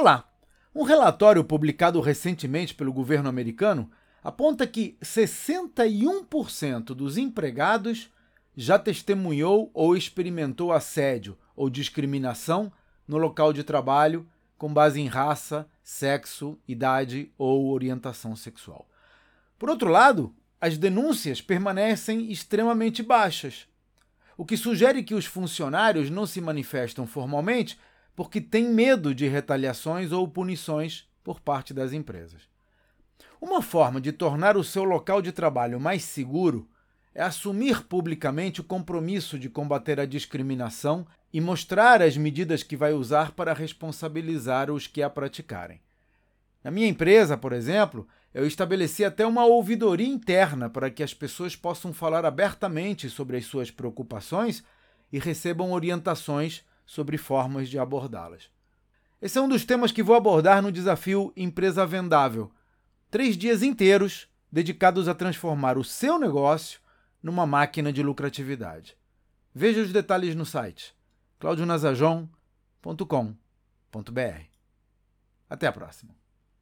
Olá! Um relatório publicado recentemente pelo governo americano aponta que 61% dos empregados já testemunhou ou experimentou assédio ou discriminação no local de trabalho com base em raça, sexo, idade ou orientação sexual. Por outro lado, as denúncias permanecem extremamente baixas, o que sugere que os funcionários não se manifestam formalmente porque têm medo de retaliações ou punições por parte das empresas. Uma forma de tornar o seu local de trabalho mais seguro é assumir publicamente o compromisso de combater a discriminação e mostrar as medidas que vai usar para responsabilizar os que a praticarem. Na minha empresa, por exemplo, eu estabeleci até uma ouvidoria interna para que as pessoas possam falar abertamente sobre as suas preocupações e recebam orientações sobre formas de abordá-las. Esse é um dos temas que vou abordar no desafio Empresa Vendável. Três dias inteiros dedicados a transformar o seu negócio numa máquina de lucratividade. Veja os detalhes no site claudionazajon.com.br. Até a próxima.